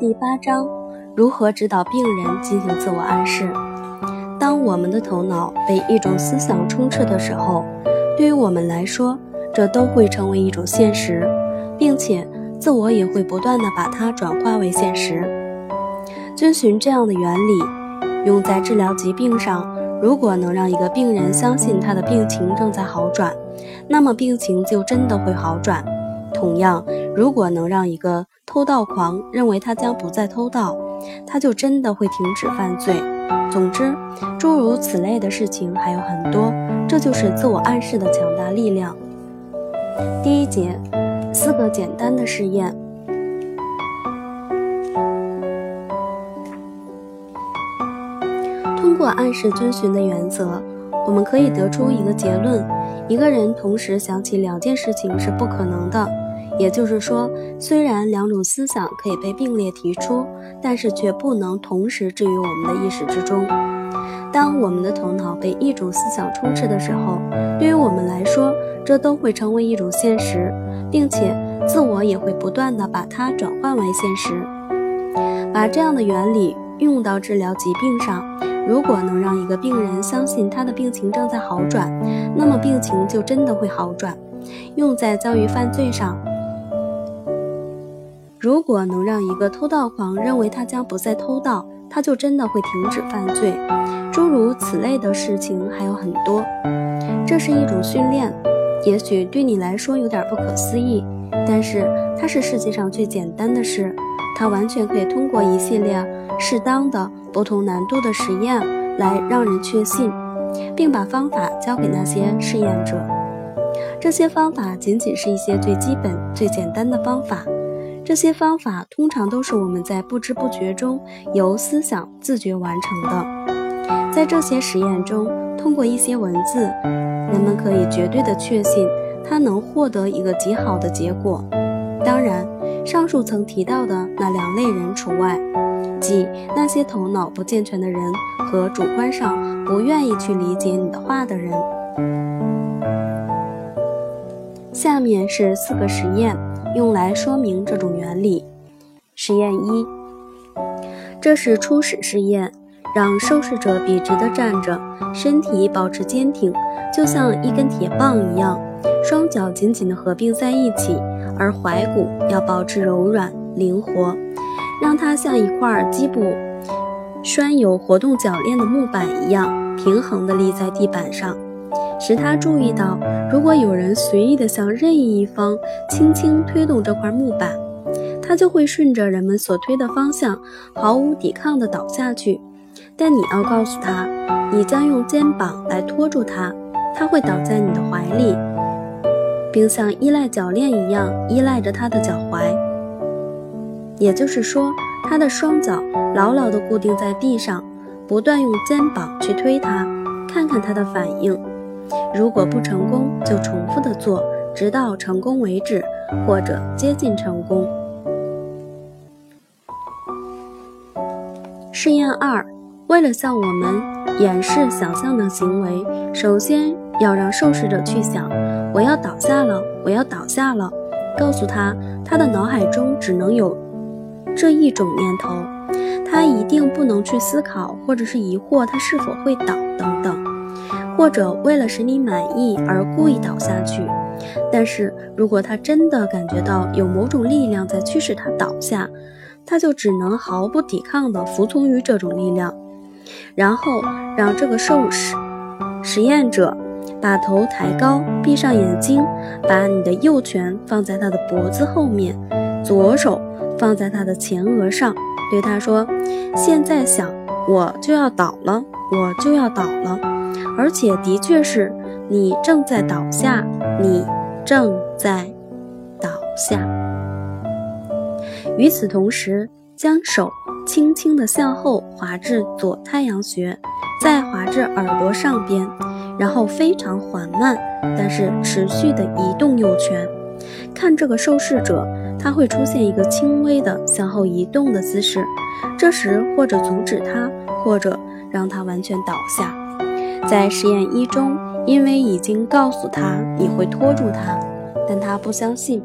第八章：如何指导病人进行自我暗示。当我们的头脑被一种思想充斥的时候，对于我们来说，这都会成为一种现实，并且自我也会不断的把它转化为现实。遵循这样的原理，用在治疗疾病上，如果能让一个病人相信他的病情正在好转，那么病情就真的会好转。同样，如果能让一个偷盗狂认为他将不再偷盗，他就真的会停止犯罪。总之，诸如此类的事情还有很多，这就是自我暗示的强大力量。第一节，四个简单的试验。通过暗示遵循的原则，我们可以得出一个结论：一个人同时想起两件事情是不可能的。也就是说，虽然两种思想可以被并列提出，但是却不能同时置于我们的意识之中。当我们的头脑被一种思想充斥的时候，对于我们来说，这都会成为一种现实，并且自我也会不断的把它转换为现实。把这样的原理用到治疗疾病上，如果能让一个病人相信他的病情正在好转，那么病情就真的会好转。用在遭遇犯罪上。如果能让一个偷盗狂认为他将不再偷盗，他就真的会停止犯罪。诸如此类的事情还有很多。这是一种训练，也许对你来说有点不可思议，但是它是世界上最简单的事。它完全可以通过一系列适当的、不同难度的实验来让人确信，并把方法交给那些试验者。这些方法仅仅是一些最基本、最简单的方法。这些方法通常都是我们在不知不觉中由思想自觉完成的。在这些实验中，通过一些文字，人们可以绝对的确信他能获得一个极好的结果。当然，上述曾提到的那两类人除外，即那些头脑不健全的人和主观上不愿意去理解你的话的人。下面是四个实验。用来说明这种原理。实验一，这是初始试验，让受试者笔直地站着，身体保持坚挺，就像一根铁棒一样，双脚紧紧地合并在一起，而踝骨要保持柔软灵活，让它像一块基部拴有活动铰链的木板一样，平衡地立在地板上。使他注意到，如果有人随意地向任意一方轻轻推动这块木板，他就会顺着人们所推的方向，毫无抵抗地倒下去。但你要告诉他，你将用肩膀来托住他，他会倒在你的怀里，并像依赖铰链一样依赖着他的脚踝。也就是说，他的双脚牢牢地固定在地上，不断用肩膀去推他，看看他的反应。如果不成功，就重复的做，直到成功为止，或者接近成功。试验二：为了向我们演示想象的行为，首先要让受试者去想：“我要倒下了，我要倒下了。”告诉他，他的脑海中只能有这一种念头，他一定不能去思考或者是疑惑他是否会倒等等。或者为了使你满意而故意倒下去，但是如果他真的感觉到有某种力量在驱使他倒下，他就只能毫不抵抗地服从于这种力量，然后让这个受试实验者把头抬高，闭上眼睛，把你的右拳放在他的脖子后面，左手放在他的前额上，对他说：“现在想，我就要倒了，我就要倒了。”而且的确是你正在倒下，你正在倒下。与此同时，将手轻轻地向后滑至左太阳穴，再滑至耳朵上边，然后非常缓慢但是持续地移动右拳。看这个受试者，他会出现一个轻微的向后移动的姿势。这时，或者阻止他，或者让他完全倒下。在实验一中，因为已经告诉他你会拖住他，但他不相信。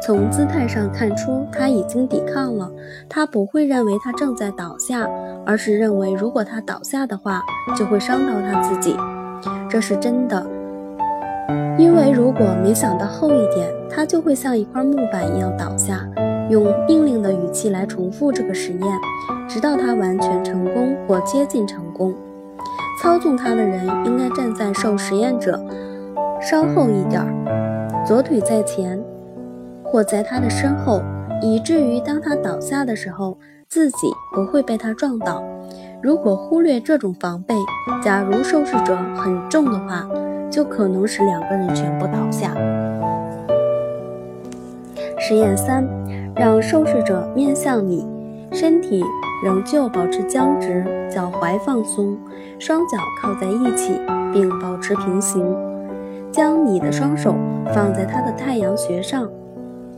从姿态上看出他已经抵抗了。他不会认为他正在倒下，而是认为如果他倒下的话，就会伤到他自己。这是真的，因为如果没想到后一点，他就会像一块木板一样倒下。用命令的语气来重复这个实验，直到他完全成功或接近成功。操纵他的人应该站在受实验者稍后一点儿，左腿在前，或在他的身后，以至于当他倒下的时候，自己不会被他撞倒。如果忽略这种防备，假如受试者很重的话，就可能使两个人全部倒下。实验三。让受试者面向你，身体仍旧保持僵直，脚踝放松，双脚靠在一起并保持平行。将你的双手放在他的太阳穴上，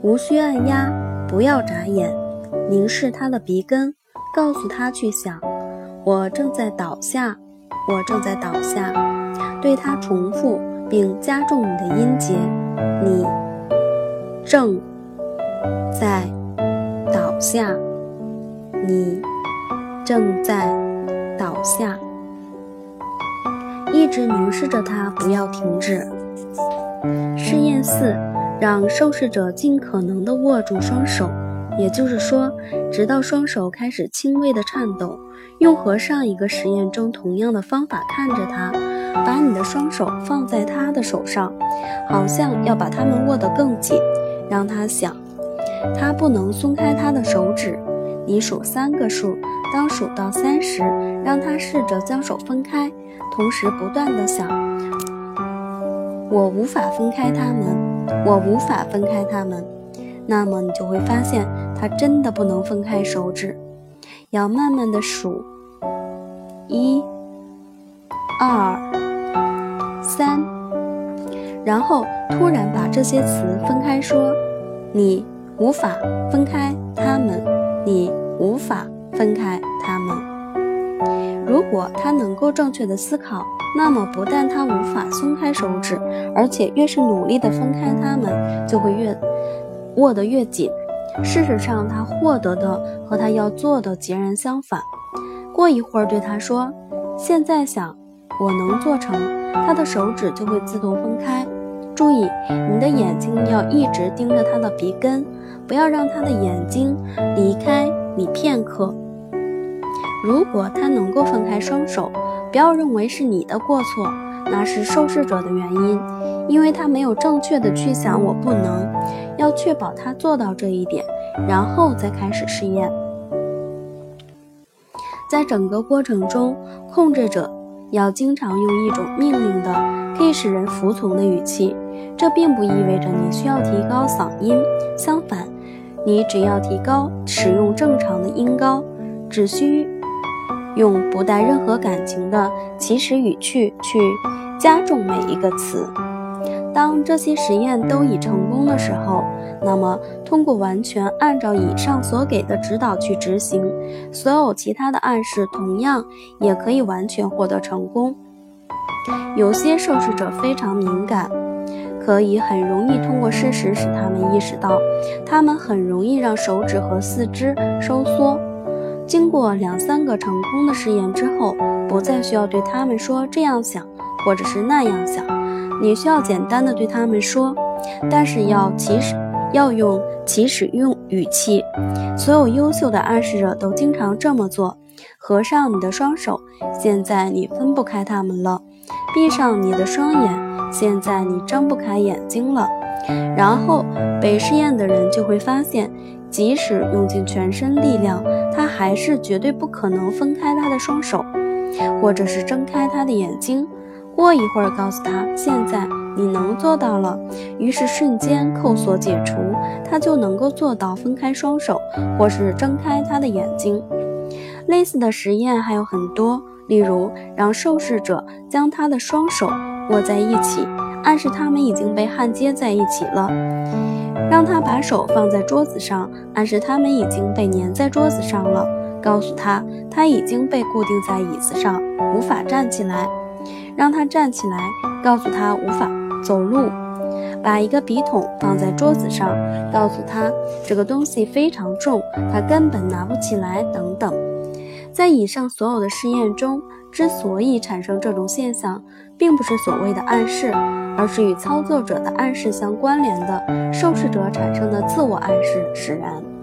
无需按压，不要眨眼，凝视他的鼻根，告诉他去想：我正在倒下，我正在倒下。对他重复并加重你的音节，你正。在倒下，你正在倒下，一直凝视着他，不要停止。试验四，让受试者尽可能的握住双手，也就是说，直到双手开始轻微的颤抖。用和上一个实验中同样的方法看着他，把你的双手放在他的手上，好像要把它们握得更紧，让他想。他不能松开他的手指。你数三个数，当数到三时，让他试着将手分开，同时不断地想：我无法分开他们，我无法分开他们。那么你就会发现，他真的不能分开手指。要慢慢的数，一、二、三，然后突然把这些词分开说：你。无法分开他们，你无法分开他们。如果他能够正确的思考，那么不但他无法松开手指，而且越是努力的分开他们，就会越握得越紧。事实上，他获得的和他要做的截然相反。过一会儿，对他说：“现在想，我能做成。”他的手指就会自动分开。注意，你的眼睛要一直盯着他的鼻根。不要让他的眼睛离开你片刻。如果他能够分开双手，不要认为是你的过错，那是受试者的原因，因为他没有正确的去想我不能。要确保他做到这一点，然后再开始试验。在整个过程中，控制者要经常用一种命令的、可以使人服从的语气。这并不意味着你需要提高嗓音，相反。你只要提高，使用正常的音高，只需用不带任何感情的起始语句去加重每一个词。当这些实验都已成功的时候，那么通过完全按照以上所给的指导去执行，所有其他的暗示同样也可以完全获得成功。有些受试者非常敏感。可以很容易通过事实使他们意识到，他们很容易让手指和四肢收缩。经过两三个成功的试验之后，不再需要对他们说这样想或者是那样想，你需要简单的对他们说，但是要起始要用起始用语气。所有优秀的暗示者都经常这么做。合上你的双手，现在你分不开他们了。闭上你的双眼。现在你睁不开眼睛了，然后被试验的人就会发现，即使用尽全身力量，他还是绝对不可能分开他的双手，或者是睁开他的眼睛。过一会儿，告诉他现在你能做到了，于是瞬间扣锁解除，他就能够做到分开双手，或是睁开他的眼睛。类似的实验还有很多，例如让受试者将他的双手。握在一起，暗示他们已经被焊接在一起了；让他把手放在桌子上，暗示他们已经被粘在桌子上了；告诉他他已经被固定在椅子上，无法站起来；让他站起来，告诉他无法走路；把一个笔筒放在桌子上，告诉他这个东西非常重，他根本拿不起来等等。在以上所有的试验中，之所以产生这种现象，并不是所谓的暗示，而是与操作者的暗示相关联的受试者产生的自我暗示使然。